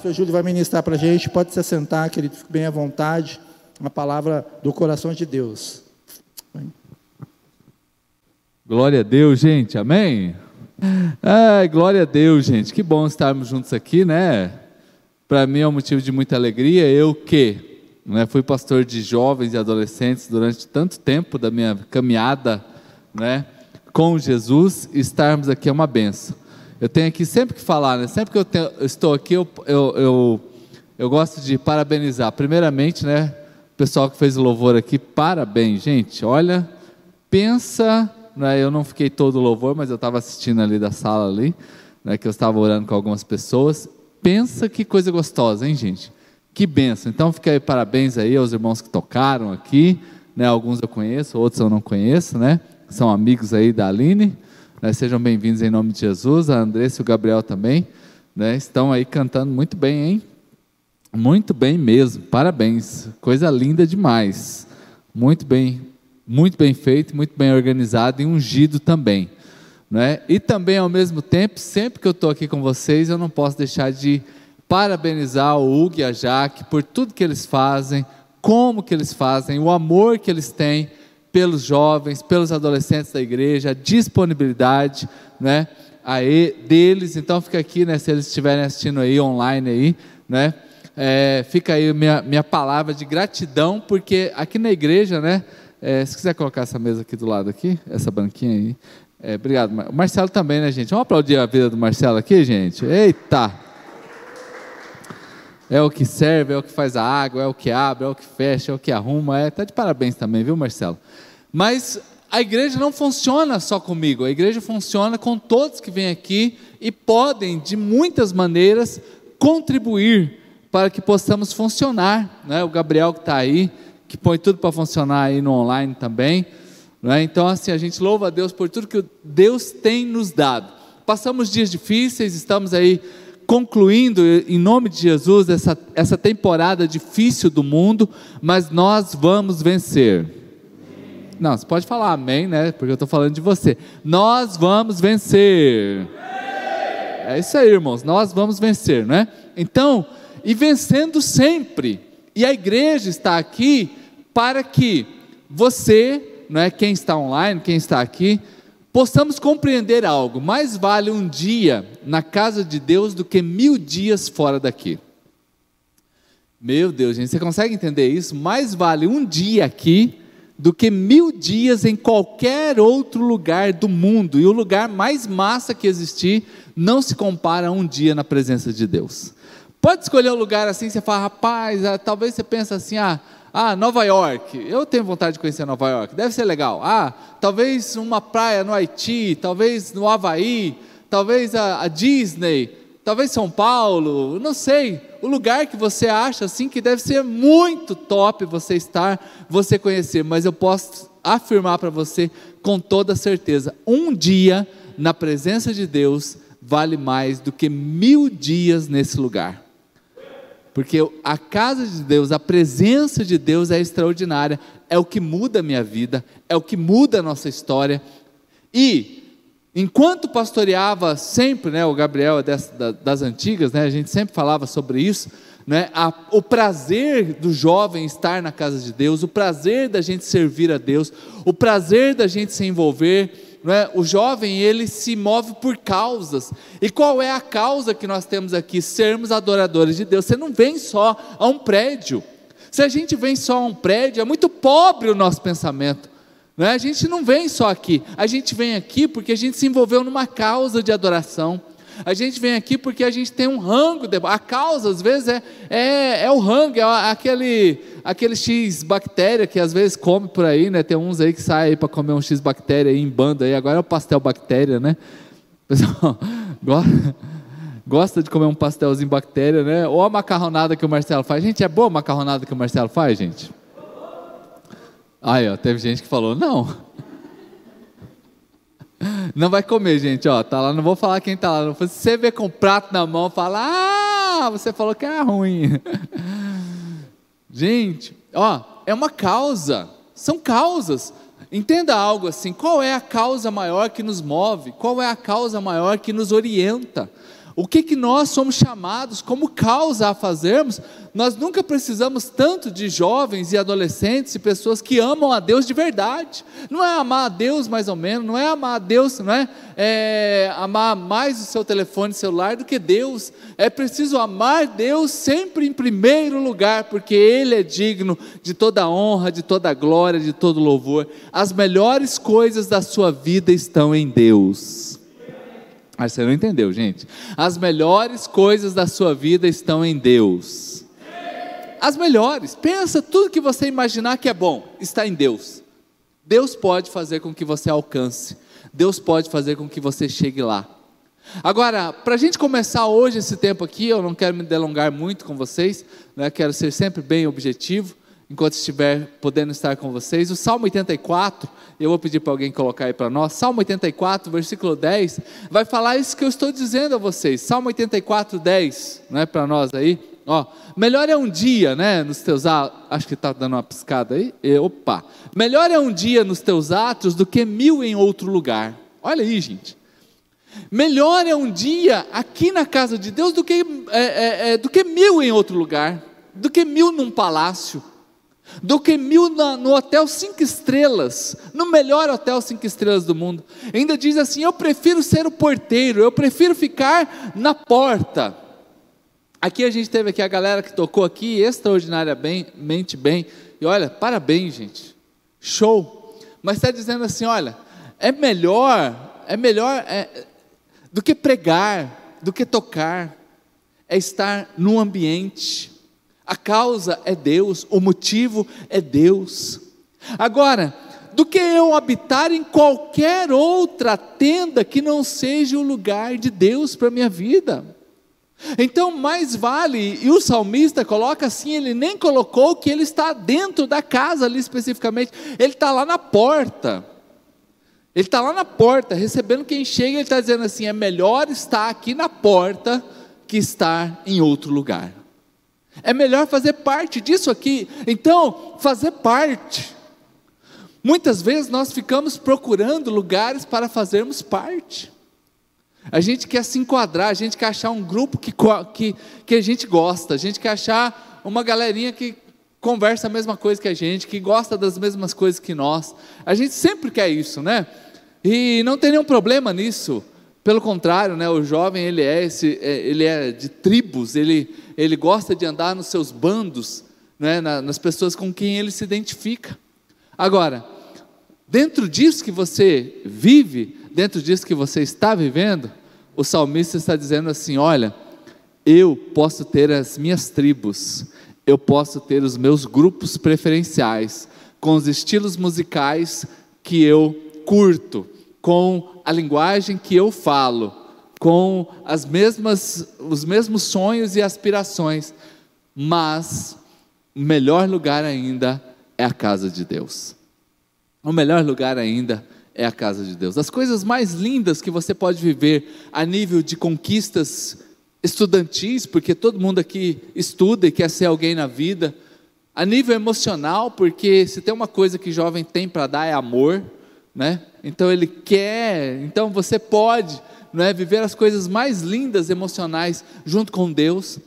pastor Júlio vai ministrar para a gente. Pode se assentar, querido, fique bem à vontade. Uma palavra do coração de Deus. Glória a Deus, gente, amém? Ai, glória a Deus, gente, que bom estarmos juntos aqui, né? Para mim é um motivo de muita alegria. Eu que né, fui pastor de jovens e adolescentes durante tanto tempo da minha caminhada né, com Jesus, estarmos aqui é uma benção. Eu tenho aqui sempre que falar, né, sempre que eu, tenho, eu estou aqui, eu, eu, eu, eu, gosto de parabenizar. Primeiramente, né, o pessoal que fez o louvor aqui, parabéns, gente. Olha, pensa, né, eu não fiquei todo louvor, mas eu estava assistindo ali da sala ali, né, que eu estava orando com algumas pessoas. Pensa que coisa gostosa, hein, gente? Que benção. Então, fica aí parabéns aí aos irmãos que tocaram aqui, né, alguns eu conheço, outros eu não conheço, né? São amigos aí da Aline. Né? Sejam bem-vindos em nome de Jesus, a Andressa e o Gabriel também. Né? Estão aí cantando muito bem, hein? Muito bem mesmo, parabéns. Coisa linda demais. Muito bem, muito bem feito, muito bem organizado e ungido também. Né? E também, ao mesmo tempo, sempre que eu estou aqui com vocês, eu não posso deixar de parabenizar o Hugo e a Jaque por tudo que eles fazem, como que eles fazem, o amor que eles têm pelos jovens, pelos adolescentes da igreja, a disponibilidade, né, aí deles. Então fica aqui, né, se eles estiverem assistindo aí online aí, né, é, fica aí minha, minha palavra de gratidão, porque aqui na igreja, né, é, se quiser colocar essa mesa aqui do lado aqui, essa banquinha aí, é, obrigado. O Marcelo também, né, gente? Vamos aplaudir a vida do Marcelo aqui, gente? Eita! É o que serve, é o que faz a água, é o que abre, é o que fecha, é o que arruma. É, tá de parabéns também, viu, Marcelo? Mas a igreja não funciona só comigo, a igreja funciona com todos que vêm aqui e podem, de muitas maneiras, contribuir para que possamos funcionar. Né? O Gabriel que está aí, que põe tudo para funcionar aí no online também. Né? Então, assim, a gente louva a Deus por tudo que Deus tem nos dado. Passamos dias difíceis, estamos aí concluindo, em nome de Jesus, essa, essa temporada difícil do mundo, mas nós vamos vencer. Não, você pode falar amém, né? Porque eu estou falando de você. Nós vamos vencer. É isso aí, irmãos. Nós vamos vencer, né? Então, e vencendo sempre. E a igreja está aqui para que você, não é quem está online, quem está aqui, possamos compreender algo. Mais vale um dia na casa de Deus do que mil dias fora daqui. Meu Deus, gente, você consegue entender isso? Mais vale um dia aqui do que mil dias em qualquer outro lugar do mundo. E o lugar mais massa que existir não se compara a um dia na presença de Deus. Pode escolher um lugar assim, você fala, rapaz, ah, talvez você pense assim, ah, ah, Nova York. Eu tenho vontade de conhecer Nova York. Deve ser legal. Ah, talvez uma praia no Haiti, talvez no Havaí, talvez a, a Disney, talvez São Paulo, não sei. O lugar que você acha assim que deve ser muito top você estar, você conhecer. Mas eu posso afirmar para você com toda certeza: um dia na presença de Deus vale mais do que mil dias nesse lugar. Porque a casa de Deus, a presença de Deus é extraordinária, é o que muda a minha vida, é o que muda a nossa história. E, enquanto pastoreava sempre, né, o Gabriel é das, das antigas, né, a gente sempre falava sobre isso, né, a, o prazer do jovem estar na casa de Deus, o prazer da gente servir a Deus, o prazer da gente se envolver é? o jovem ele se move por causas. E qual é a causa que nós temos aqui? Sermos adoradores de Deus. Você não vem só a um prédio. Se a gente vem só a um prédio, é muito pobre o nosso pensamento. Não é? A gente não vem só aqui. A gente vem aqui porque a gente se envolveu numa causa de adoração. A gente vem aqui porque a gente tem um rango. De... A causa, às vezes, é, é, é o rango, é aquele, aquele X bactéria que às vezes come por aí, né? Tem uns aí que saem para comer um X bactéria em banda aí. Agora é o pastel bactéria, né? Pessoal gosta, de comer um pastelzinho bactéria, né? Ou a macarronada que o Marcelo faz. Gente, é boa a macarronada que o Marcelo faz, gente? Aí, ó, teve gente que falou, não. Não vai comer, gente, ó, tá lá, não vou falar quem tá lá. Se você vê com o prato na mão, fala, ah, você falou que é ruim. Gente, ó, é uma causa, são causas. Entenda algo assim: qual é a causa maior que nos move? Qual é a causa maior que nos orienta? O que, que nós somos chamados como causa a fazermos, nós nunca precisamos tanto de jovens e adolescentes e pessoas que amam a Deus de verdade. Não é amar a Deus mais ou menos, não é amar a Deus, não é, é amar mais o seu telefone celular do que Deus. É preciso amar Deus sempre em primeiro lugar, porque Ele é digno de toda honra, de toda glória, de todo louvor. As melhores coisas da sua vida estão em Deus. Mas você não entendeu, gente. As melhores coisas da sua vida estão em Deus. As melhores. Pensa tudo que você imaginar que é bom, está em Deus. Deus pode fazer com que você alcance. Deus pode fazer com que você chegue lá. Agora, para a gente começar hoje esse tempo aqui, eu não quero me delongar muito com vocês, né? quero ser sempre bem objetivo enquanto estiver podendo estar com vocês. O Salmo 84, eu vou pedir para alguém colocar aí para nós. Salmo 84, versículo 10, vai falar isso que eu estou dizendo a vocês. Salmo 84, 10, não é para nós aí? Ó, melhor é um dia, né, nos teus atos, acho que está dando uma piscada aí, e, opa, melhor é um dia nos teus atos do que mil em outro lugar, olha aí gente, melhor é um dia aqui na casa de Deus do que, é, é, é, do que mil em outro lugar, do que mil num palácio, do que mil no hotel cinco estrelas, no melhor hotel cinco estrelas do mundo. Ainda diz assim: eu prefiro ser o porteiro, eu prefiro ficar na porta. Aqui a gente teve aqui a galera que tocou aqui extraordinariamente bem. E olha, parabéns, gente. Show. Mas está dizendo assim: olha, é melhor, é melhor é, do que pregar, do que tocar, é estar no ambiente a causa é Deus, o motivo é Deus. Agora, do que eu habitar em qualquer outra tenda que não seja o lugar de Deus para a minha vida. Então, mais vale, e o salmista coloca assim: ele nem colocou que ele está dentro da casa ali especificamente, ele está lá na porta. Ele está lá na porta, recebendo quem chega, ele está dizendo assim: é melhor estar aqui na porta que estar em outro lugar. É melhor fazer parte disso aqui. Então, fazer parte. Muitas vezes nós ficamos procurando lugares para fazermos parte. A gente quer se enquadrar, a gente quer achar um grupo que, que, que a gente gosta, a gente quer achar uma galerinha que conversa a mesma coisa que a gente, que gosta das mesmas coisas que nós. A gente sempre quer isso, né? E não tem nenhum problema nisso. Pelo contrário, né, o jovem ele é, esse, é, ele é de tribos, ele, ele gosta de andar nos seus bandos, né, nas pessoas com quem ele se identifica. Agora, dentro disso que você vive, dentro disso que você está vivendo, o salmista está dizendo assim: olha, eu posso ter as minhas tribos, eu posso ter os meus grupos preferenciais, com os estilos musicais que eu curto com a linguagem que eu falo, com as mesmas, os mesmos sonhos e aspirações, mas o melhor lugar ainda é a casa de Deus. O melhor lugar ainda é a casa de Deus. As coisas mais lindas que você pode viver a nível de conquistas estudantis, porque todo mundo aqui estuda e quer ser alguém na vida, a nível emocional, porque se tem uma coisa que jovem tem para dar é amor, né? Então ele quer, então você pode, não é, viver as coisas mais lindas emocionais junto com Deus.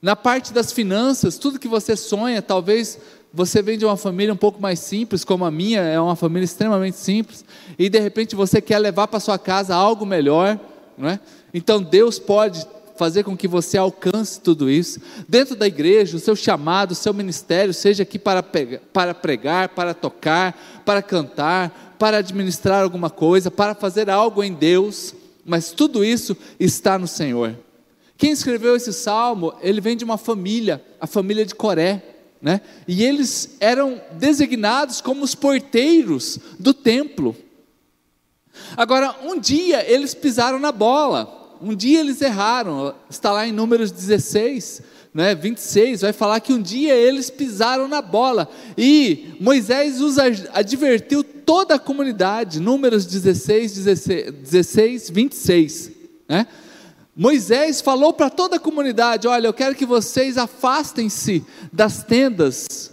Na parte das finanças, tudo que você sonha, talvez você vem de uma família um pouco mais simples, como a minha, é uma família extremamente simples, e de repente você quer levar para sua casa algo melhor, não é? Então Deus pode fazer com que você alcance tudo isso. Dentro da igreja, o seu chamado, o seu ministério, seja aqui para, pregar, para tocar, para cantar, para administrar alguma coisa, para fazer algo em Deus, mas tudo isso está no Senhor. Quem escreveu esse salmo, ele vem de uma família, a família de Coré, né? E eles eram designados como os porteiros do templo. Agora, um dia eles pisaram na bola. Um dia eles erraram, está lá em Números 16, né, 26, vai falar que um dia eles pisaram na bola e Moisés os advertiu toda a comunidade, Números 16, 16, 16 26. Né? Moisés falou para toda a comunidade: Olha, eu quero que vocês afastem-se das tendas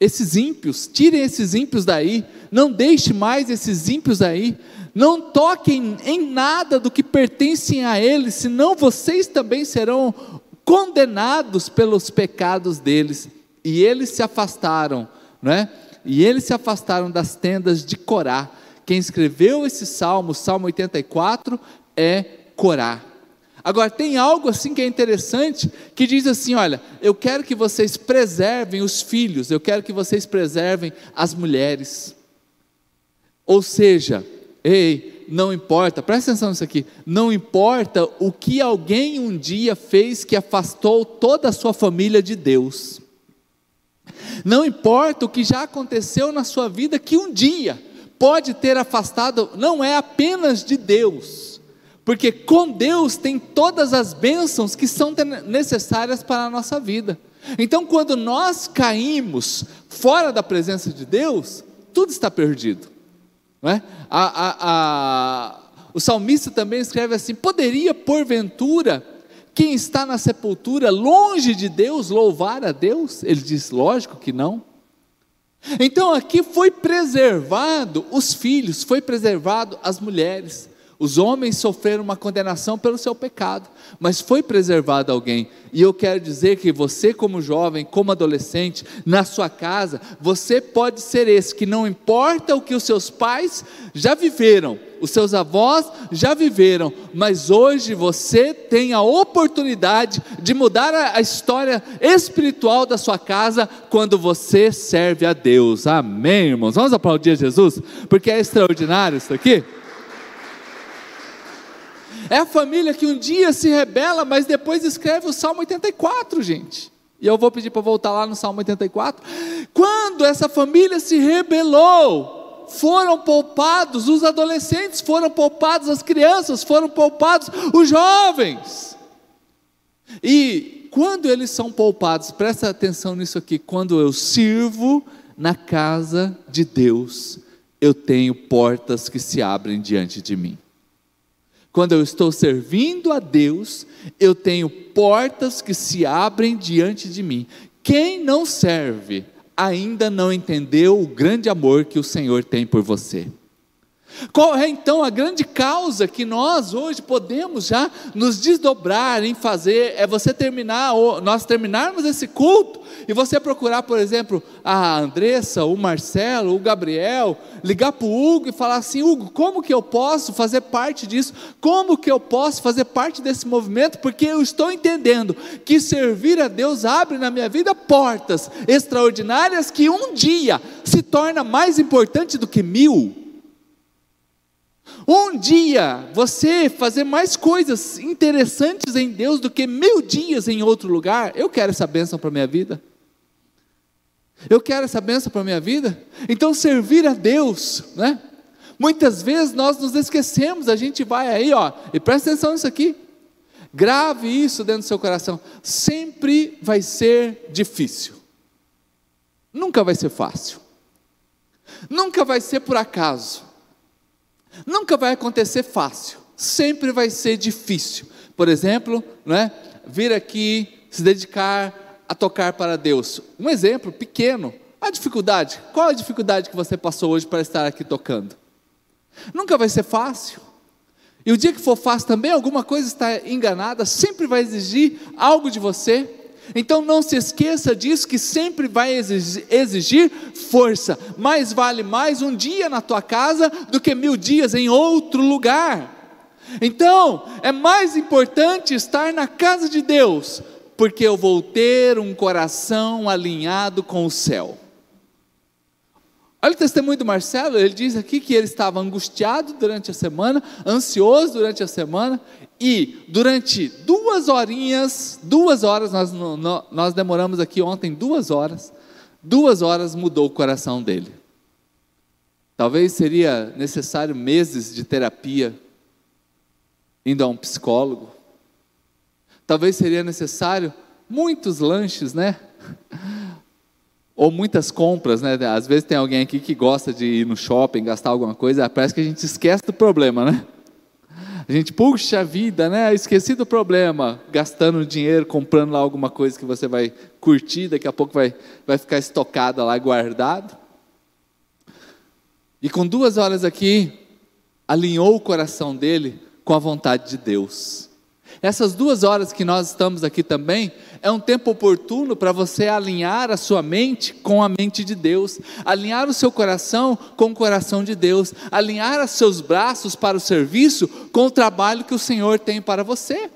esses ímpios, tirem esses ímpios daí, não deixe mais esses ímpios aí, não toquem em nada do que pertencem a eles, senão vocês também serão condenados pelos pecados deles. E eles se afastaram, não é? E eles se afastaram das tendas de Corá. Quem escreveu esse salmo, Salmo 84, é Corá. Agora, tem algo assim que é interessante, que diz assim: olha, eu quero que vocês preservem os filhos, eu quero que vocês preservem as mulheres. Ou seja, ei, não importa, presta atenção nisso aqui, não importa o que alguém um dia fez que afastou toda a sua família de Deus. Não importa o que já aconteceu na sua vida que um dia pode ter afastado, não é apenas de Deus porque com Deus tem todas as bênçãos que são necessárias para a nossa vida. Então, quando nós caímos fora da presença de Deus, tudo está perdido. Não é? a, a, a, o salmista também escreve assim: poderia, porventura, quem está na sepultura, longe de Deus, louvar a Deus? Ele diz: lógico que não. Então aqui foi preservado os filhos, foi preservado as mulheres. Os homens sofreram uma condenação pelo seu pecado, mas foi preservado alguém. E eu quero dizer que você, como jovem, como adolescente, na sua casa, você pode ser esse que não importa o que os seus pais já viveram, os seus avós já viveram, mas hoje você tem a oportunidade de mudar a história espiritual da sua casa quando você serve a Deus. Amém, irmãos? Vamos aplaudir Jesus, porque é extraordinário isso aqui. É a família que um dia se rebela, mas depois escreve o Salmo 84, gente. E eu vou pedir para voltar lá no Salmo 84. Quando essa família se rebelou, foram poupados os adolescentes, foram poupados as crianças, foram poupados os jovens. E quando eles são poupados, presta atenção nisso aqui, quando eu sirvo na casa de Deus, eu tenho portas que se abrem diante de mim. Quando eu estou servindo a Deus, eu tenho portas que se abrem diante de mim. Quem não serve ainda não entendeu o grande amor que o Senhor tem por você. Qual é então a grande causa que nós hoje podemos já nos desdobrar em fazer? É você terminar, nós terminarmos esse culto e você procurar, por exemplo, a Andressa, o Marcelo, o Gabriel, ligar para o Hugo e falar assim: Hugo, como que eu posso fazer parte disso? Como que eu posso fazer parte desse movimento? Porque eu estou entendendo que servir a Deus abre na minha vida portas extraordinárias que um dia se torna mais importante do que mil. Um dia você fazer mais coisas interessantes em Deus do que mil dias em outro lugar, eu quero essa bênção para a minha vida. Eu quero essa bênção para a minha vida. Então, servir a Deus, né? Muitas vezes nós nos esquecemos, a gente vai aí, ó, e presta atenção nisso aqui. Grave isso dentro do seu coração. Sempre vai ser difícil. Nunca vai ser fácil. Nunca vai ser por acaso. Nunca vai acontecer fácil, sempre vai ser difícil. Por exemplo, não é? vir aqui se dedicar a tocar para Deus. Um exemplo pequeno. A dificuldade. Qual a dificuldade que você passou hoje para estar aqui tocando? Nunca vai ser fácil. E o dia que for fácil também, alguma coisa está enganada, sempre vai exigir algo de você. Então não se esqueça disso, que sempre vai exigir força. Mais vale mais um dia na tua casa do que mil dias em outro lugar. Então, é mais importante estar na casa de Deus, porque eu vou ter um coração alinhado com o céu. Olha o testemunho do Marcelo, ele diz aqui que ele estava angustiado durante a semana, ansioso durante a semana, e durante duas horinhas, duas horas, nós, nós demoramos aqui ontem duas horas, duas horas mudou o coração dele. Talvez seria necessário meses de terapia, indo a um psicólogo. Talvez seria necessário muitos lanches, né? Ou muitas compras, né? Às vezes tem alguém aqui que gosta de ir no shopping, gastar alguma coisa, parece que a gente esquece do problema, né? A A gente, puxa vida, né? Esqueci do problema, gastando dinheiro, comprando lá alguma coisa que você vai curtir, daqui a pouco vai, vai ficar estocada lá, guardado. E com duas horas aqui, alinhou o coração dele com a vontade de Deus. Essas duas horas que nós estamos aqui também é um tempo oportuno para você alinhar a sua mente com a mente de Deus, alinhar o seu coração com o coração de Deus, alinhar os seus braços para o serviço com o trabalho que o Senhor tem para você.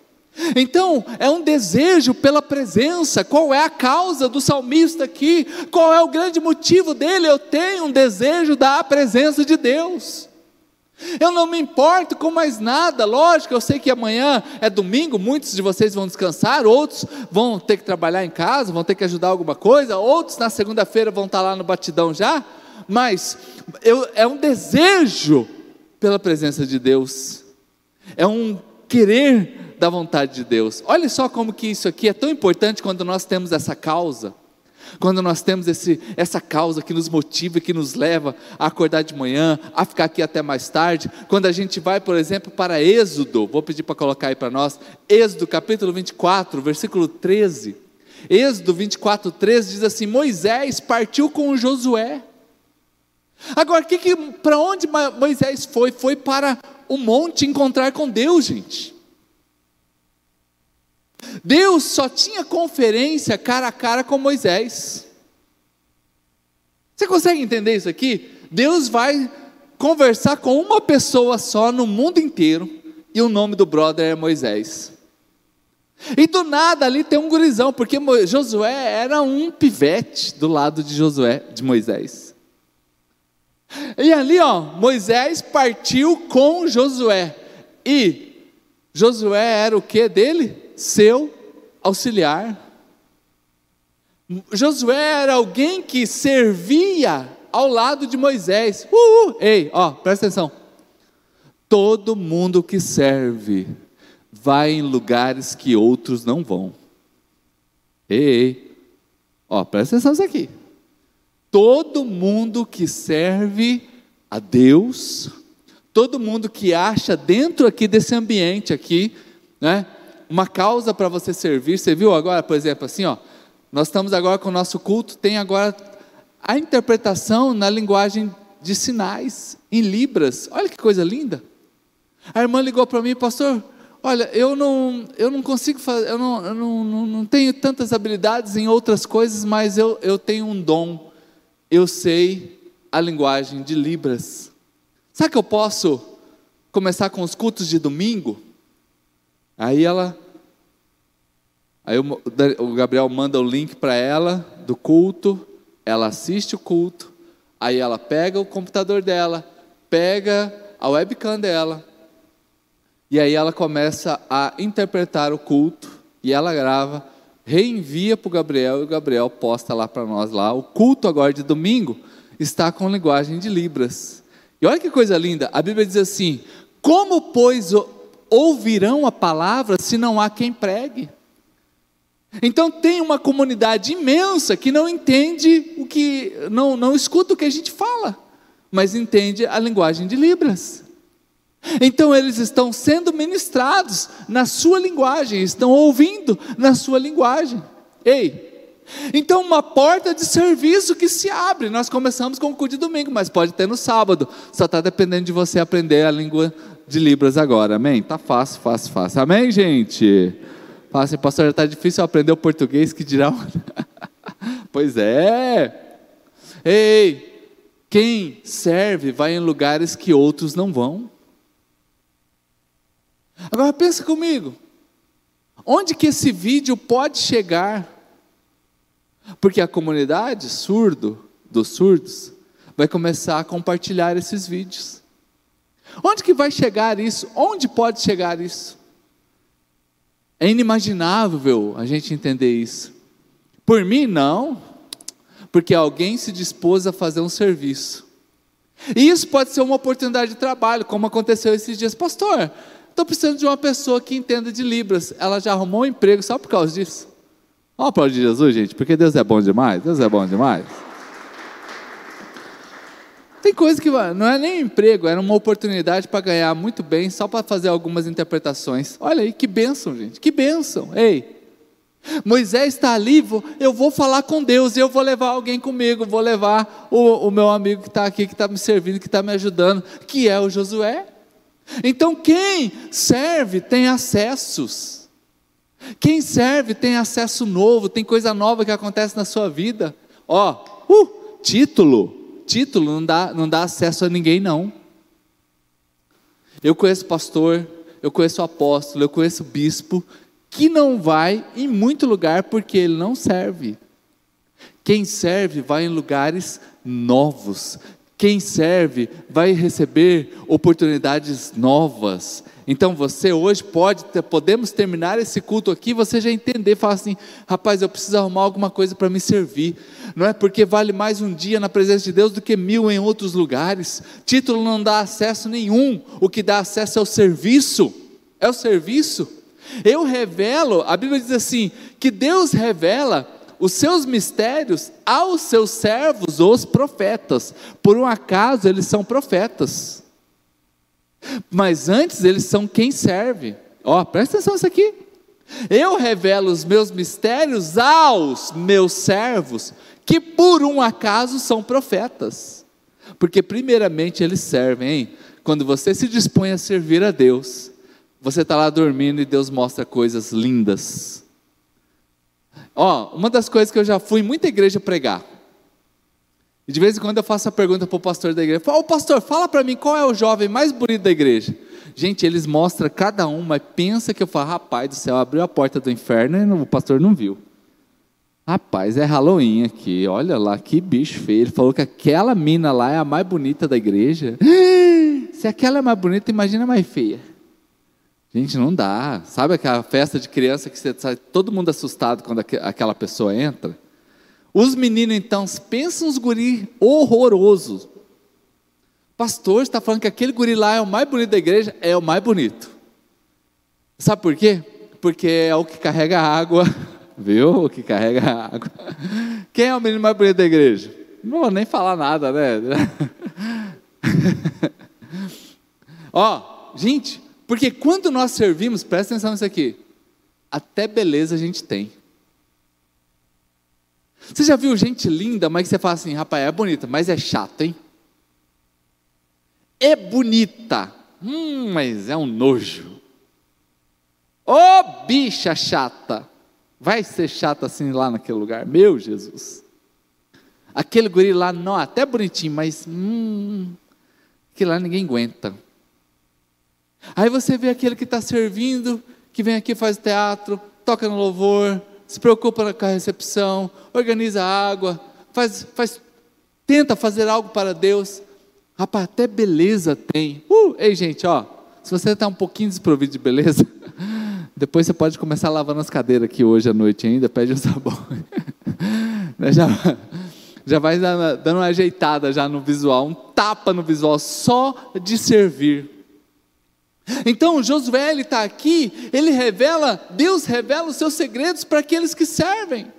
Então, é um desejo pela presença. Qual é a causa do salmista aqui? Qual é o grande motivo dele? Eu tenho um desejo da presença de Deus. Eu não me importo com mais nada, lógico, eu sei que amanhã é domingo, muitos de vocês vão descansar, outros vão ter que trabalhar em casa, vão ter que ajudar alguma coisa, outros na segunda-feira vão estar lá no batidão já, mas eu, é um desejo pela presença de Deus, é um querer da vontade de Deus. Olha só como que isso aqui é tão importante quando nós temos essa causa. Quando nós temos esse, essa causa que nos motiva, que nos leva a acordar de manhã, a ficar aqui até mais tarde, quando a gente vai, por exemplo, para Êxodo, vou pedir para colocar aí para nós, Êxodo capítulo 24, versículo 13. Êxodo 24, 13 diz assim: Moisés partiu com Josué. Agora, que, que, para onde Moisés foi? Foi para o monte encontrar com Deus, gente. Deus só tinha conferência cara a cara com Moisés. Você consegue entender isso aqui? Deus vai conversar com uma pessoa só no mundo inteiro, e o nome do brother é Moisés. E do nada ali tem um gurizão, porque Josué era um pivete do lado de Josué, de Moisés. E ali, ó, Moisés partiu com Josué. E Josué era o que dele? Seu auxiliar. Josué era alguém que servia ao lado de Moisés. Uh, uh, ei, ó, presta atenção. Todo mundo que serve vai em lugares que outros não vão. Ei, ei. ó, presta atenção nisso aqui. Todo mundo que serve a Deus, todo mundo que acha dentro aqui desse ambiente aqui, né? Uma causa para você servir. Você viu agora, por exemplo, assim, ó, nós estamos agora com o nosso culto, tem agora a interpretação na linguagem de sinais, em libras. Olha que coisa linda. A irmã ligou para mim, pastor, olha, eu não, eu não consigo fazer, eu, não, eu não, não, não tenho tantas habilidades em outras coisas, mas eu, eu tenho um dom. Eu sei a linguagem de libras. Sabe que eu posso começar com os cultos de domingo? Aí ela Aí o Gabriel manda o link para ela do culto, ela assiste o culto, aí ela pega o computador dela, pega a webcam dela, e aí ela começa a interpretar o culto, e ela grava, reenvia para o Gabriel, e o Gabriel posta lá para nós lá. O culto agora de domingo está com linguagem de Libras. E olha que coisa linda, a Bíblia diz assim: como, pois, ouvirão a palavra se não há quem pregue? Então tem uma comunidade imensa que não entende o que, não, não escuta o que a gente fala, mas entende a linguagem de Libras. Então eles estão sendo ministrados na sua linguagem, estão ouvindo na sua linguagem. Ei, então uma porta de serviço que se abre. Nós começamos com o culto de domingo, mas pode ter no sábado. Só está dependendo de você aprender a língua de Libras agora. Amém? Tá fácil, fácil, fácil. Amém, gente? Assim, pastor, está difícil aprender o português, que dirá. pois é. Ei, quem serve vai em lugares que outros não vão. Agora pensa comigo. Onde que esse vídeo pode chegar? Porque a comunidade surdo dos surdos vai começar a compartilhar esses vídeos. Onde que vai chegar isso? Onde pode chegar isso? É inimaginável a gente entender isso. Por mim, não, porque alguém se dispôs a fazer um serviço. E isso pode ser uma oportunidade de trabalho, como aconteceu esses dias. Pastor, estou precisando de uma pessoa que entenda de Libras. Ela já arrumou um emprego só por causa disso. Vamos aplaudir Jesus, gente, porque Deus é bom demais. Deus é bom demais. Tem coisa que não é nem emprego, era uma oportunidade para ganhar muito bem, só para fazer algumas interpretações. Olha aí, que bênção, gente, que bênção. Ei, Moisés está ali, eu vou falar com Deus, eu vou levar alguém comigo, vou levar o, o meu amigo que está aqui, que está me servindo, que está me ajudando, que é o Josué. Então, quem serve tem acessos. Quem serve tem acesso novo, tem coisa nova que acontece na sua vida. Ó, uh, título. Título não dá, não dá acesso a ninguém, não. Eu conheço pastor, eu conheço apóstolo, eu conheço bispo, que não vai em muito lugar porque ele não serve. Quem serve vai em lugares novos. Quem serve vai receber oportunidades novas. Então você hoje pode, podemos terminar esse culto aqui, você já entender, falar assim, rapaz, eu preciso arrumar alguma coisa para me servir. Não é porque vale mais um dia na presença de Deus do que mil em outros lugares. Título não dá acesso nenhum. O que dá acesso é o serviço. É o serviço. Eu revelo, a Bíblia diz assim, que Deus revela os seus mistérios aos seus servos, os profetas. Por um acaso eles são profetas. Mas antes eles são quem serve. Ó, presta atenção nisso aqui. Eu revelo os meus mistérios aos meus servos, que por um acaso são profetas. Porque primeiramente eles servem, hein? Quando você se dispõe a servir a Deus, você está lá dormindo e Deus mostra coisas lindas. Ó, uma das coisas que eu já fui em muita igreja pregar. E de vez em quando eu faço a pergunta para o pastor da igreja: Ô pastor, fala para mim qual é o jovem mais bonito da igreja. Gente, eles mostram cada um, mas pensa que eu falo: rapaz do céu, abriu a porta do inferno e o pastor não viu. Rapaz, é Halloween aqui, olha lá, que bicho feio. Ele falou que aquela mina lá é a mais bonita da igreja. Se aquela é mais bonita, imagina a mais feia. Gente, não dá. Sabe aquela festa de criança que você sai todo mundo assustado quando aquela pessoa entra? Os meninos, então, pensam uns guri horrorosos. Pastor está falando que aquele guri lá é o mais bonito da igreja? É o mais bonito. Sabe por quê? Porque é o que carrega água, viu? O que carrega água. Quem é o menino mais bonito da igreja? Não vou nem falar nada, né? Ó, gente, porque quando nós servimos, presta atenção nisso aqui, até beleza a gente tem. Você já viu gente linda, mas você fala assim, rapaz, é bonita, mas é chato, hein? É bonita, hum, mas é um nojo. Ô oh, bicha chata! Vai ser chata assim lá naquele lugar, meu Jesus. Aquele guri lá, não, até bonitinho, mas hum, que lá ninguém aguenta. Aí você vê aquele que está servindo, que vem aqui faz teatro, toca no louvor, se preocupa com a recepção, organiza a água, faz, faz, tenta fazer algo para Deus. Rapaz, até beleza tem. Uh, ei, gente, ó, se você está um pouquinho desprovido de beleza, depois você pode começar lavando as cadeiras aqui hoje à noite ainda, pede um sabão. Né, já, já vai dando uma ajeitada já no visual, um tapa no visual, só de servir. Então Josué ele está aqui, ele revela, Deus revela os seus segredos para aqueles que servem,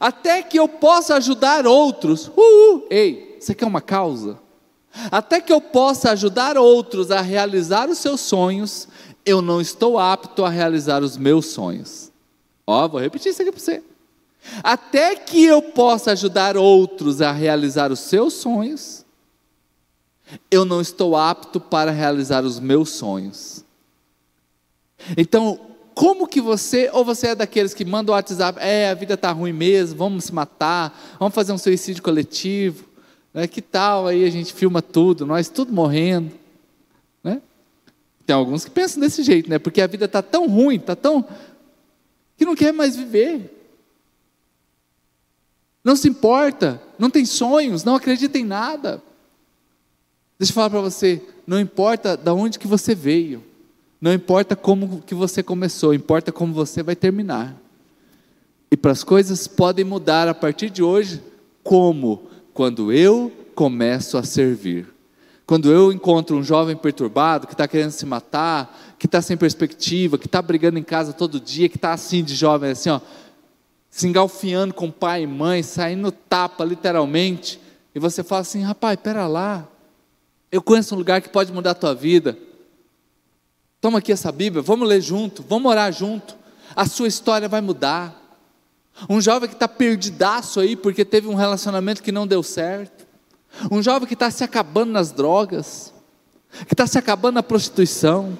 até que eu possa ajudar outros. Uh, uh, ei, você quer uma causa? Até que eu possa ajudar outros a realizar os seus sonhos, eu não estou apto a realizar os meus sonhos. Ó, vou repetir isso aqui para você. Até que eu possa ajudar outros a realizar os seus sonhos, eu não estou apto para realizar os meus sonhos. Então, como que você, ou você é daqueles que manda o WhatsApp, é, a vida está ruim mesmo, vamos se matar, vamos fazer um suicídio coletivo, né? que tal aí a gente filma tudo, nós tudo morrendo, né? Tem alguns que pensam desse jeito, né? Porque a vida está tão ruim, está tão que não quer mais viver. Não se importa, não tem sonhos, não acredita em nada. Deixa eu falar para você, não importa de onde que você veio, não importa como que você começou, importa como você vai terminar. E para as coisas podem mudar a partir de hoje, como? Quando eu começo a servir. Quando eu encontro um jovem perturbado, que está querendo se matar, que está sem perspectiva, que está brigando em casa todo dia, que está assim de jovem, assim, ó, se engalfiando com pai e mãe, saindo tapa, literalmente, e você fala assim: rapaz, pera lá, eu conheço um lugar que pode mudar a tua vida. Toma aqui essa Bíblia, vamos ler junto, vamos orar junto. A sua história vai mudar. Um jovem que está perdidaço aí porque teve um relacionamento que não deu certo. Um jovem que está se acabando nas drogas, que está se acabando na prostituição,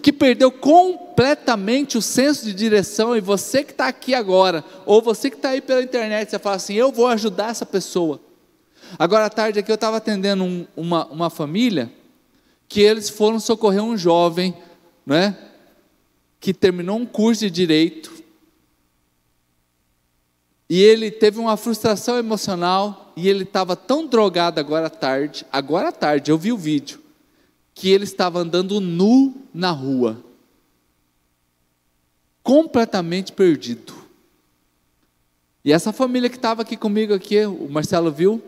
que perdeu completamente o senso de direção, e você que está aqui agora, ou você que está aí pela internet, você fala assim: eu vou ajudar essa pessoa. Agora à tarde aqui eu estava atendendo um, uma, uma família que eles foram socorrer um jovem, não é? Que terminou um curso de direito e ele teve uma frustração emocional e ele estava tão drogado agora à tarde, agora à tarde, eu vi o vídeo, que ele estava andando nu na rua, completamente perdido. E essa família que estava aqui comigo aqui, o Marcelo viu,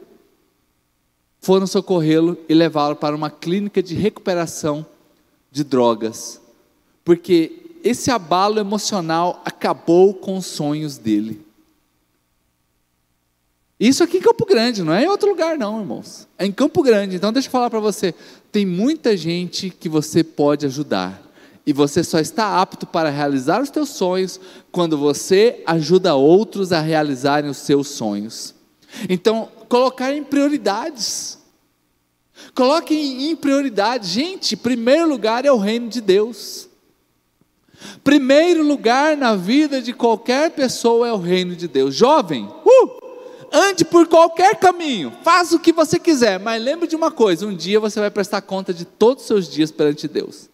foram socorrê-lo e levá-lo para uma clínica de recuperação de drogas, porque esse abalo emocional acabou com os sonhos dele. Isso aqui em Campo Grande, não é em outro lugar, não, irmãos. É em Campo Grande. Então, deixa eu falar para você: tem muita gente que você pode ajudar. E você só está apto para realizar os teus sonhos quando você ajuda outros a realizarem os seus sonhos. Então, colocar em prioridades. Coloque em prioridade. Gente, primeiro lugar é o reino de Deus. Primeiro lugar na vida de qualquer pessoa é o reino de Deus. Jovem, uh! ande por qualquer caminho, faça o que você quiser, mas lembre de uma coisa: um dia você vai prestar conta de todos os seus dias perante Deus.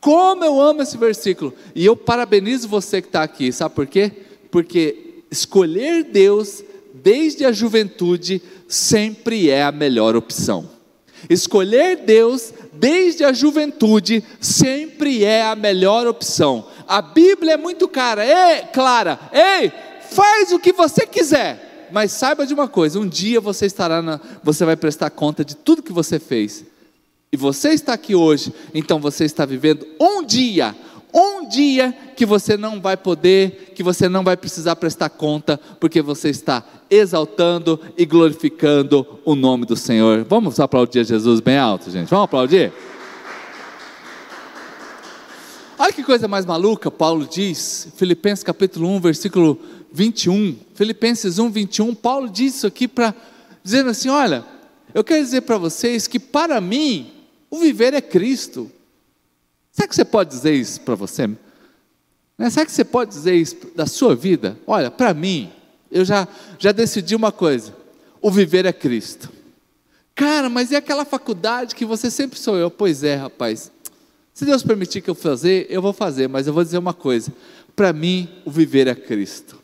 Como eu amo esse versículo, e eu parabenizo você que está aqui, sabe por quê? Porque escolher Deus desde a juventude sempre é a melhor opção. Escolher Deus desde a juventude sempre é a melhor opção. A Bíblia é muito cara, é clara. Ei, faz o que você quiser mas saiba de uma coisa: um dia você estará na, você vai prestar conta de tudo que você fez. E você está aqui hoje, então você está vivendo um dia, um dia que você não vai poder, que você não vai precisar prestar conta, porque você está exaltando e glorificando o nome do Senhor. Vamos aplaudir Jesus bem alto, gente. Vamos aplaudir? Olha que coisa mais maluca, Paulo diz, Filipenses capítulo 1, versículo 21, Filipenses 1, 21, Paulo diz isso aqui para dizendo assim: olha, eu quero dizer para vocês que para mim o viver é Cristo. Será que você pode dizer isso para você? Né? Será que você pode dizer isso da sua vida? Olha, para mim, eu já, já decidi uma coisa: o viver é Cristo. Cara, mas e aquela faculdade que você sempre sou eu? Pois é, rapaz. Se Deus permitir que eu fazer, eu vou fazer, mas eu vou dizer uma coisa: para mim, o viver é Cristo.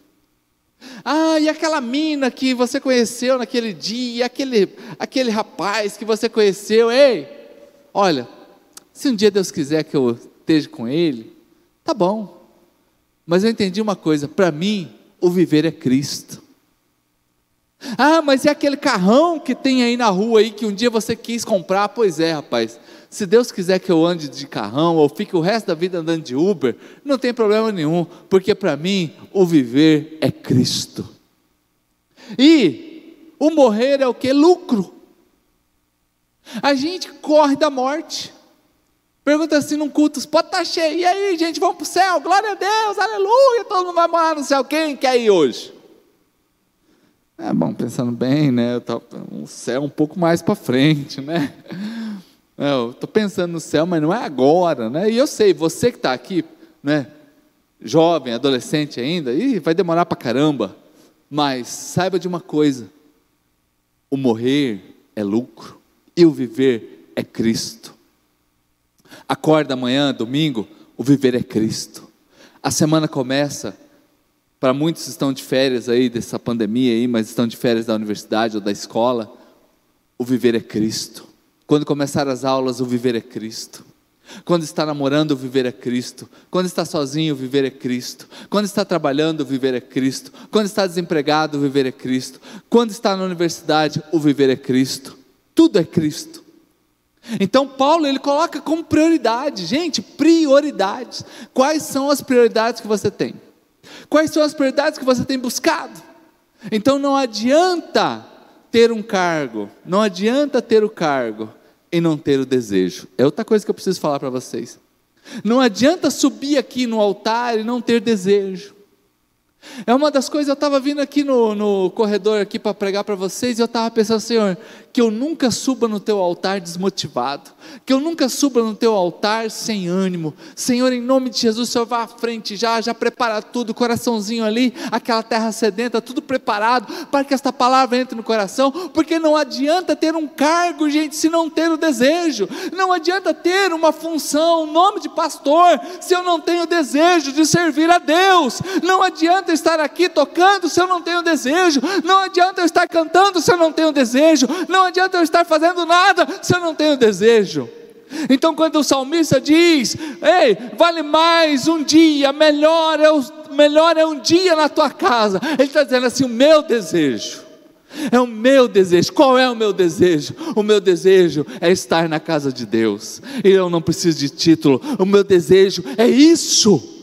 Ah, e aquela mina que você conheceu naquele dia, aquele, aquele rapaz que você conheceu, ei, olha, se um dia Deus quiser que eu esteja com ele, tá bom. Mas eu entendi uma coisa, para mim, o viver é Cristo. Ah, mas é aquele carrão que tem aí na rua aí que um dia você quis comprar? Pois é, rapaz. Se Deus quiser que eu ande de carrão ou fique o resto da vida andando de Uber, não tem problema nenhum, porque para mim o viver é Cristo. E o morrer é o que? Lucro. A gente corre da morte. Pergunta assim num culto, pode estar tá cheio. E aí, gente, vamos para o céu, glória a Deus, aleluia, todo mundo vai morar no céu. Quem quer ir hoje? É bom, pensando bem, né? O céu um pouco mais para frente, né? É, eu estou pensando no céu, mas não é agora, né? E eu sei, você que está aqui, né? Jovem, adolescente ainda, e vai demorar para caramba. Mas saiba de uma coisa: o morrer é lucro e o viver é Cristo. Acorda amanhã, domingo, o viver é Cristo. A semana começa, para muitos estão de férias aí dessa pandemia aí, mas estão de férias da universidade ou da escola. O viver é Cristo. Quando começar as aulas, o viver é Cristo. Quando está namorando, o viver é Cristo. Quando está sozinho, o viver é Cristo. Quando está trabalhando, o viver é Cristo. Quando está desempregado, o viver é Cristo. Quando está na universidade, o viver é Cristo. Tudo é Cristo. Então Paulo ele coloca como prioridade, gente, prioridades. Quais são as prioridades que você tem? Quais são as prioridades que você tem buscado? Então não adianta ter um cargo, não adianta ter o cargo e não ter o desejo. É outra coisa que eu preciso falar para vocês. Não adianta subir aqui no altar e não ter desejo. É uma das coisas, eu estava vindo aqui no, no corredor aqui para pregar para vocês, e eu estava pensando, Senhor, que eu nunca suba no teu altar desmotivado, que eu nunca suba no teu altar sem ânimo. Senhor, em nome de Jesus, Senhor vá à frente já, já prepara tudo, coraçãozinho ali, aquela terra sedenta, tudo preparado para que esta palavra entre no coração, porque não adianta ter um cargo, gente, se não ter o desejo, não adianta ter uma função, o nome de pastor, se eu não tenho desejo de servir a Deus, não adianta estar aqui tocando se eu não tenho desejo, não adianta eu estar cantando se eu não tenho desejo, não adianta eu estar fazendo nada se eu não tenho desejo. Então, quando o salmista diz: Ei, vale mais um dia, melhor é, o, melhor é um dia na tua casa, ele está dizendo assim: o meu desejo. É o meu desejo. Qual é o meu desejo? O meu desejo é estar na casa de Deus. E eu não preciso de título. O meu desejo é isso.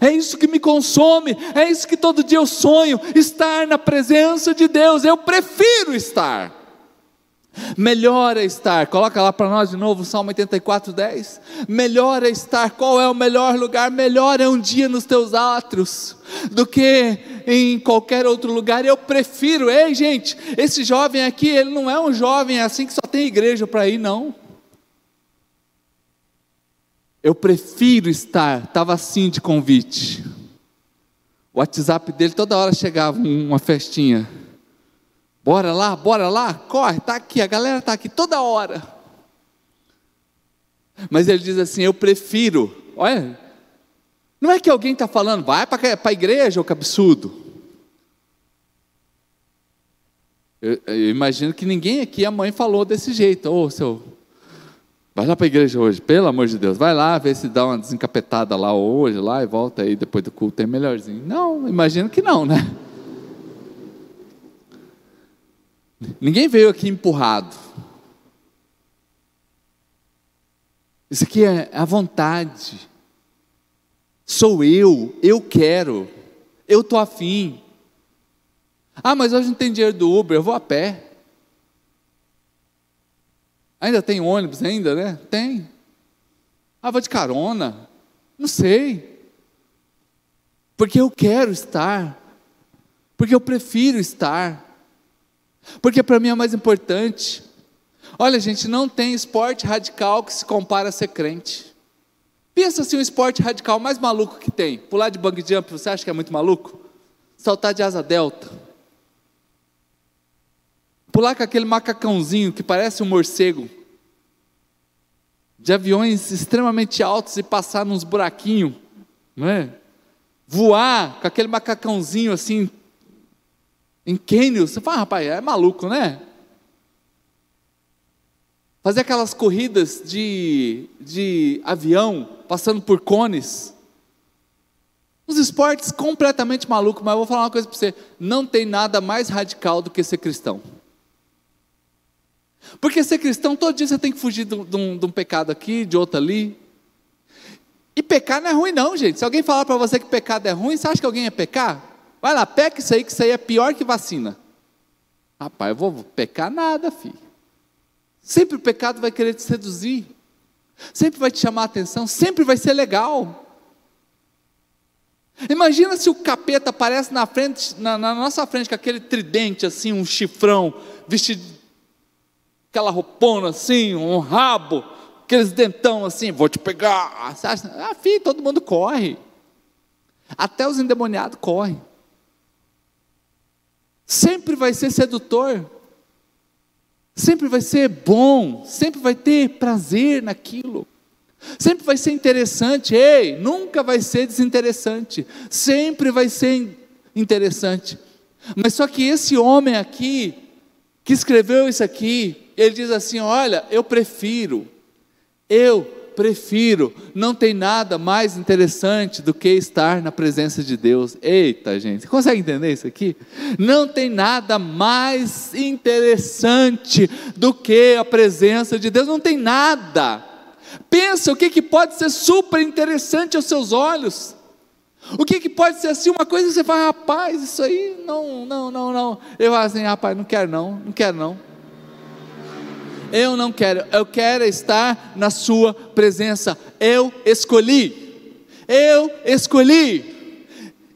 É isso que me consome. É isso que todo dia eu sonho. Estar na presença de Deus. Eu prefiro estar. Melhor é estar, coloca lá para nós de novo, Salmo 84, 10. Melhor é estar, qual é o melhor lugar? Melhor é um dia nos teus átrios do que em qualquer outro lugar. Eu prefiro, ei gente, esse jovem aqui, ele não é um jovem assim que só tem igreja para ir, não. Eu prefiro estar, estava assim de convite. O WhatsApp dele toda hora chegava uma festinha. Bora lá, bora lá, corre, está aqui, a galera está aqui toda hora. Mas ele diz assim: Eu prefiro, olha, não é que alguém está falando, vai para a igreja, ô absurdo. Eu, eu, imagino que ninguém aqui, a mãe falou desse jeito, ô oh, seu, vai lá para a igreja hoje, pelo amor de Deus, vai lá ver se dá uma desencapetada lá hoje, lá e volta aí depois do culto, é melhorzinho. Não, imagino que não, né? Ninguém veio aqui empurrado. Isso aqui é a vontade. Sou eu, eu quero, eu estou afim. Ah, mas hoje não tem dinheiro do Uber, eu vou a pé. Ainda tem ônibus ainda, né? Tem. Ah, vou de carona. Não sei. Porque eu quero estar. Porque eu prefiro estar. Porque para mim é mais importante. Olha, gente, não tem esporte radical que se compara a ser crente. Pensa assim, o esporte radical mais maluco que tem. Pular de bungee jump, você acha que é muito maluco? Saltar de asa delta. Pular com aquele macacãozinho que parece um morcego. De aviões extremamente altos e passar nos buraquinhos. Não é? Voar com aquele macacãozinho assim, em Quênia, você fala, rapaz, é maluco, né? Fazer aquelas corridas de, de avião, passando por cones. Uns esportes completamente malucos, mas eu vou falar uma coisa para você: não tem nada mais radical do que ser cristão. Porque ser cristão, todo dia você tem que fugir de um, de um pecado aqui, de outro ali. E pecar não é ruim, não, gente. Se alguém falar para você que pecado é ruim, você acha que alguém ia pecar? Vai lá, peca isso aí, que isso aí é pior que vacina. Rapaz, eu vou pecar nada, filho. Sempre o pecado vai querer te seduzir. Sempre vai te chamar a atenção, sempre vai ser legal. Imagina se o capeta aparece na frente, na, na nossa frente com aquele tridente assim, um chifrão, vestido aquela roupona assim, um rabo, aqueles dentão assim, vou te pegar. Ah, todo mundo corre. Até os endemoniados correm sempre vai ser sedutor, sempre vai ser bom, sempre vai ter prazer naquilo, sempre vai ser interessante. Ei, nunca vai ser desinteressante, sempre vai ser interessante. Mas só que esse homem aqui, que escreveu isso aqui, ele diz assim: Olha, eu prefiro, eu prefiro, não tem nada mais interessante do que estar na presença de Deus. Eita, gente, consegue entender isso aqui? Não tem nada mais interessante do que a presença de Deus, não tem nada. Pensa o que, que pode ser super interessante aos seus olhos. O que, que pode ser assim? Uma coisa que você fala, rapaz, isso aí, não, não, não, não. Eu falo assim, rapaz, não quero não, não quero não. Eu não quero, eu quero estar na Sua presença. Eu escolhi, eu escolhi.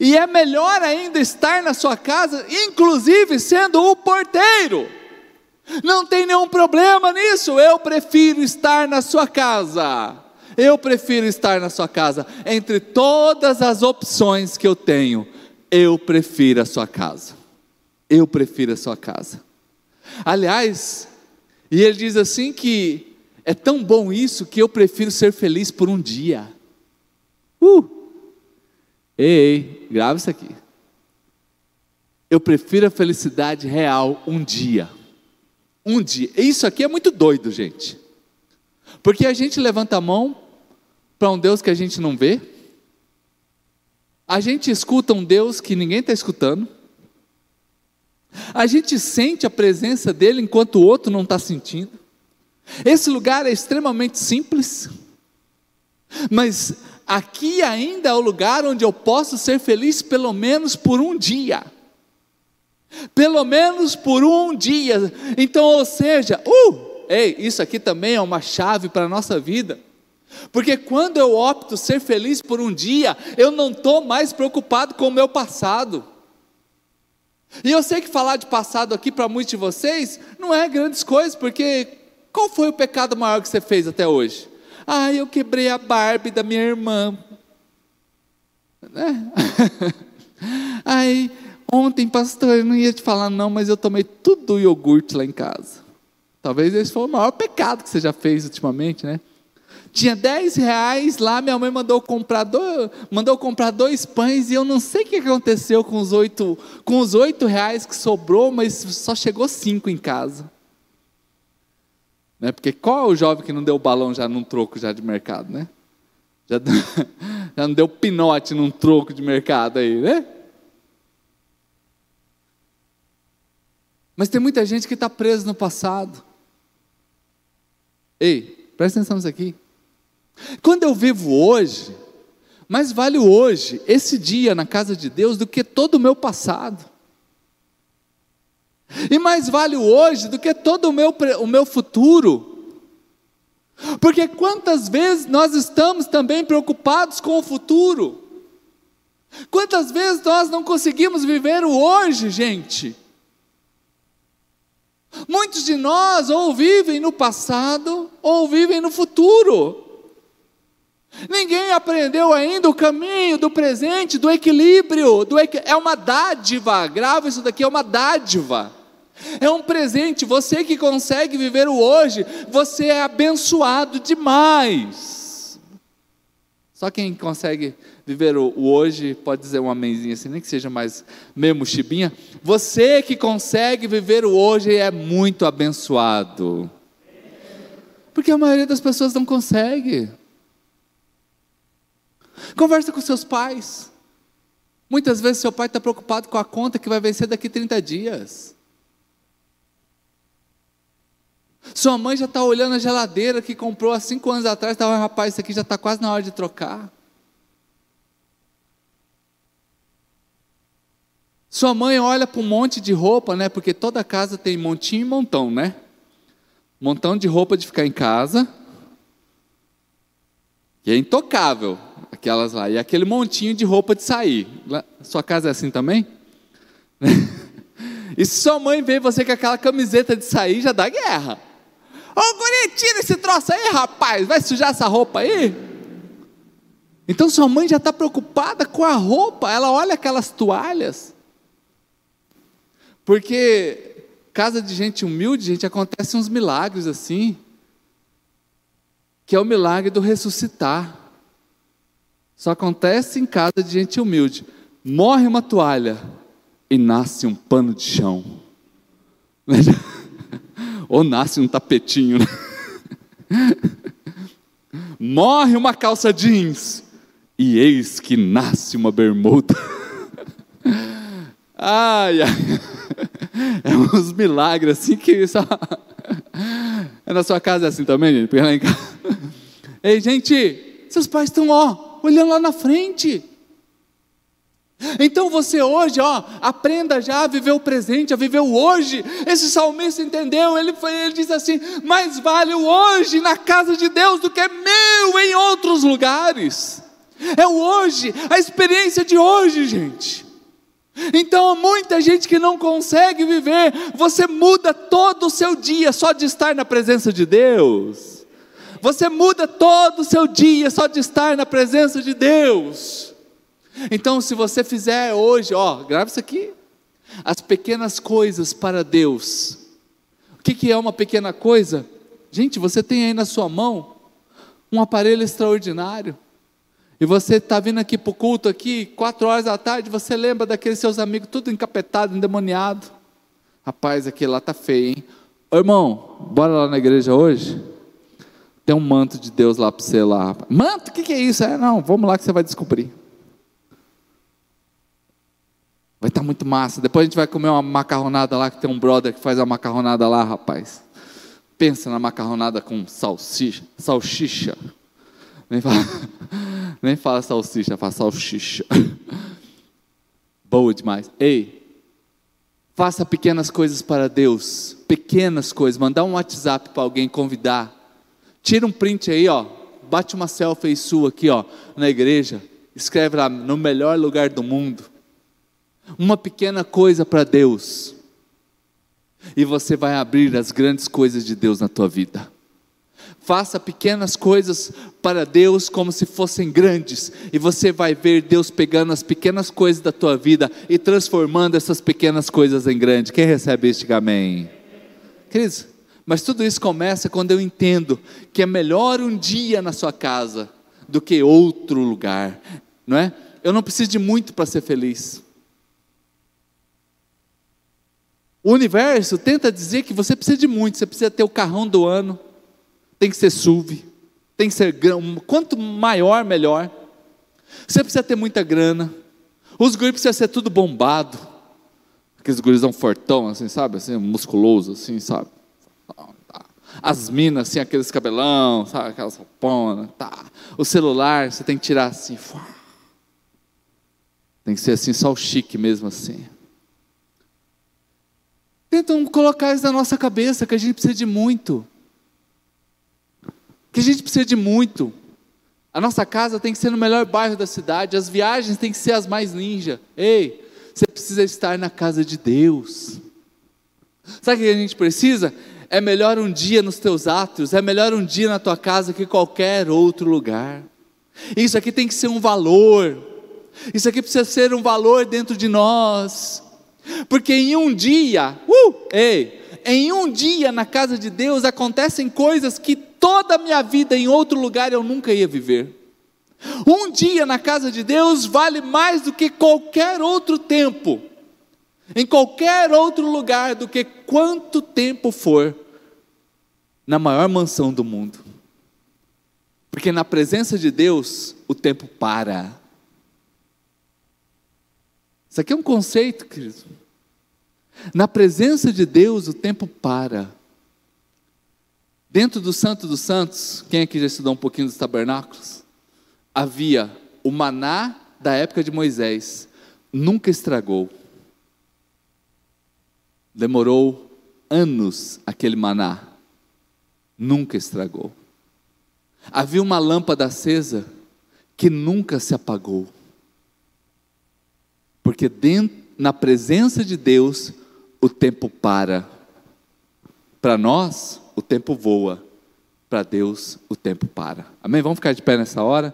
E é melhor ainda estar na sua casa, inclusive sendo o porteiro. Não tem nenhum problema nisso, eu prefiro estar na sua casa. Eu prefiro estar na sua casa. Entre todas as opções que eu tenho, eu prefiro a sua casa. Eu prefiro a sua casa. Aliás, e ele diz assim que é tão bom isso que eu prefiro ser feliz por um dia. Uh! Ei, ei, grava isso aqui. Eu prefiro a felicidade real um dia. Um dia. Isso aqui é muito doido, gente. Porque a gente levanta a mão para um Deus que a gente não vê. A gente escuta um Deus que ninguém está escutando. A gente sente a presença dele enquanto o outro não está sentindo. Esse lugar é extremamente simples, mas aqui ainda é o lugar onde eu posso ser feliz pelo menos por um dia. Pelo menos por um dia. Então, ou seja, uh, ei, isso aqui também é uma chave para a nossa vida. Porque quando eu opto ser feliz por um dia, eu não estou mais preocupado com o meu passado. E eu sei que falar de passado aqui para muitos de vocês não é grandes coisas, porque qual foi o pecado maior que você fez até hoje? Ah, eu quebrei a Barbie da minha irmã. Né? Aí, ontem, pastor, eu não ia te falar não, mas eu tomei tudo o iogurte lá em casa. Talvez esse foi o maior pecado que você já fez ultimamente, né? Tinha 10 reais lá, minha mãe mandou comprar dois, mandou comprar dois pães e eu não sei o que aconteceu com os oito, com os oito reais que sobrou, mas só chegou cinco em casa. Né? Porque qual é o jovem que não deu balão já num troco já de mercado, né? Já, já não deu pinote num troco de mercado aí, né? Mas tem muita gente que está presa no passado. Ei, presta atenção nisso aqui. Quando eu vivo hoje, mais vale hoje, esse dia na casa de Deus, do que todo o meu passado. E mais vale hoje do que todo o meu, o meu futuro. Porque quantas vezes nós estamos também preocupados com o futuro? Quantas vezes nós não conseguimos viver o hoje, gente? Muitos de nós ou vivem no passado ou vivem no futuro. Ninguém aprendeu ainda o caminho do presente, do equilíbrio. Do equi... É uma dádiva, grava isso daqui, é uma dádiva. É um presente, você que consegue viver o hoje, você é abençoado demais. Só quem consegue viver o, hoje pode dizer um amenzinho assim, nem que seja mais meio mochibinha. Você que consegue viver o hoje é muito abençoado. Porque a maioria das pessoas não consegue. Conversa com seus pais. Muitas vezes seu pai está preocupado com a conta que vai vencer daqui 30 dias. Sua mãe já está olhando a geladeira que comprou há cinco anos atrás, estava, rapaz, isso aqui já está quase na hora de trocar. Sua mãe olha para um monte de roupa, né? Porque toda casa tem montinho e montão, né? Montão de roupa de ficar em casa, que é intocável. Aquelas lá. E aquele montinho de roupa de sair. Sua casa é assim também? e se sua mãe vê você com aquela camiseta de sair, já dá guerra. Ô, guri, tira esse troço aí, rapaz. Vai sujar essa roupa aí? Então sua mãe já está preocupada com a roupa. Ela olha aquelas toalhas. Porque casa de gente humilde, gente, acontece uns milagres assim. Que é o milagre do ressuscitar. Só acontece em casa de gente humilde. Morre uma toalha e nasce um pano de chão. Ou nasce um tapetinho. Né? Morre uma calça jeans e eis que nasce uma bermuda. Ai, ai. É uns milagres assim que só. É na sua casa é assim também, gente? Porque lá em casa. Ei, gente, seus pais estão, ó, olhando lá na frente. Então você hoje, ó, aprenda já a viver o presente, a viver o hoje. Esse salmista entendeu, ele, ele diz assim: mais vale o hoje na casa de Deus do que meu em outros lugares. É o hoje, a experiência de hoje, gente. Então, muita gente que não consegue viver, você muda todo o seu dia só de estar na presença de Deus. Você muda todo o seu dia só de estar na presença de Deus. Então, se você fizer hoje, ó, grava isso aqui. As pequenas coisas para Deus. O que, que é uma pequena coisa? Gente, você tem aí na sua mão um aparelho extraordinário. E você está vindo aqui para o culto aqui, quatro horas da tarde, você lembra daqueles seus amigos tudo encapetado, endemoniado. Rapaz, aquele lá tá feio, hein? Ô, irmão, bora lá na igreja hoje? Tem um manto de Deus lá para você lá. Manto? O que, que é isso? É, não, vamos lá que você vai descobrir. Vai estar tá muito massa. Depois a gente vai comer uma macarronada lá, que tem um brother que faz a macarronada lá, rapaz. Pensa na macarronada com salsicha. salsicha. Nem fala, nem fala salsicha, fala salsicha. Boa demais. Ei, faça pequenas coisas para Deus. Pequenas coisas. Mandar um WhatsApp para alguém convidar. Tira um print aí, ó. Bate uma selfie sua aqui, ó, na igreja. Escreve lá no melhor lugar do mundo uma pequena coisa para Deus, e você vai abrir as grandes coisas de Deus na tua vida. Faça pequenas coisas para Deus como se fossem grandes, e você vai ver Deus pegando as pequenas coisas da tua vida e transformando essas pequenas coisas em grandes. Quem recebe este amém? Queridos, mas tudo isso começa quando eu entendo que é melhor um dia na sua casa do que outro lugar, não é? Eu não preciso de muito para ser feliz. O universo tenta dizer que você precisa de muito, você precisa ter o carrão do ano, tem que ser SUV, tem que ser quanto maior, melhor. Você precisa ter muita grana. Os guris precisam ser tudo bombado. Aqueles gurizão fortão, assim, sabe? Assim, musculoso, assim, sabe? As minas, assim, aqueles cabelão, sabe? Aquelas rouponas, tá. O celular, você tem que tirar assim. Tem que ser assim, só o chique mesmo, assim. Tentam colocar isso na nossa cabeça, que a gente precisa de muito. Que a gente precisa de muito. A nossa casa tem que ser no melhor bairro da cidade, as viagens têm que ser as mais ninja. Ei, você precisa estar na casa de Deus. Sabe o que a gente precisa? É melhor um dia nos teus atos, é melhor um dia na tua casa que qualquer outro lugar. Isso aqui tem que ser um valor. Isso aqui precisa ser um valor dentro de nós. Porque em um dia, uh, ei, em um dia na casa de Deus acontecem coisas que toda a minha vida em outro lugar eu nunca ia viver. Um dia na casa de Deus vale mais do que qualquer outro tempo, em qualquer outro lugar, do que quanto tempo for na maior mansão do mundo. Porque na presença de Deus o tempo para. Isso aqui é um conceito, querido. Na presença de Deus, o tempo para. Dentro do Santo dos Santos, quem aqui já estudou um pouquinho dos tabernáculos? Havia o maná da época de Moisés, nunca estragou. Demorou anos aquele maná, nunca estragou. Havia uma lâmpada acesa que nunca se apagou. Porque dentro, na presença de Deus, o tempo para. Para nós, o tempo voa. Para Deus, o tempo para. Amém? Vamos ficar de pé nessa hora?